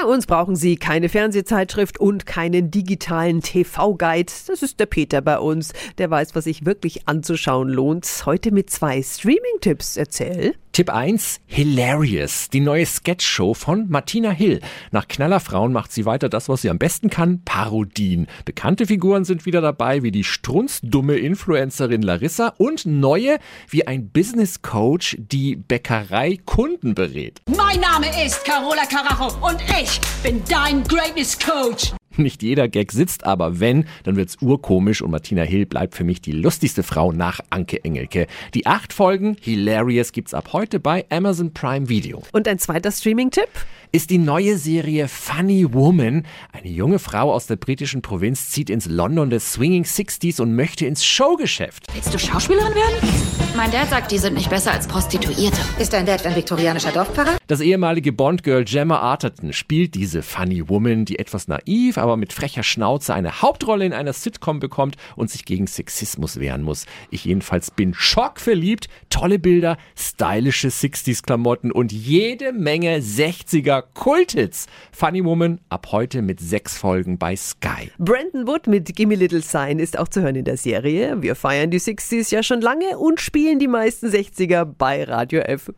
Bei uns brauchen Sie keine Fernsehzeitschrift und keinen digitalen TV-Guide. Das ist der Peter bei uns. Der weiß, was sich wirklich anzuschauen lohnt. Heute mit zwei Streaming-Tipps. Erzähl. Tipp 1, Hilarious, die neue Sketchshow von Martina Hill. Nach Knallerfrauen macht sie weiter das, was sie am besten kann, Parodien. Bekannte Figuren sind wieder dabei, wie die strunzdumme Influencerin Larissa und neue, wie ein Business Coach, die Bäckerei Kunden berät. Mein Name ist Carola Carajo und ich bin dein Greatness Coach. Nicht jeder Gag sitzt, aber wenn, dann wird's urkomisch und Martina Hill bleibt für mich die lustigste Frau nach Anke Engelke. Die acht Folgen Hilarious gibt's ab heute bei Amazon Prime Video. Und ein zweiter Streaming-Tipp? Ist die neue Serie Funny Woman. Eine junge Frau aus der britischen Provinz zieht ins London des Swinging Sixties und möchte ins Showgeschäft. Willst du Schauspielerin werden? Mein Dad sagt, die sind nicht besser als Prostituierte. Ist dein Dad ein viktorianischer Dorfpfarrer? Das ehemalige Bond-Girl Gemma Arterton spielt diese Funny Woman, die etwas naiv, aber mit frecher Schnauze eine Hauptrolle in einer Sitcom bekommt und sich gegen Sexismus wehren muss. Ich jedenfalls bin schockverliebt. Tolle Bilder, stylische 60s-Klamotten und jede Menge 60er Kulthits. Funny Woman ab heute mit sechs Folgen bei Sky. Brandon Wood mit Gimme Little Sign ist auch zu hören in der Serie. Wir feiern die 60s ja schon lange und spielen die meisten 60er bei Radio F.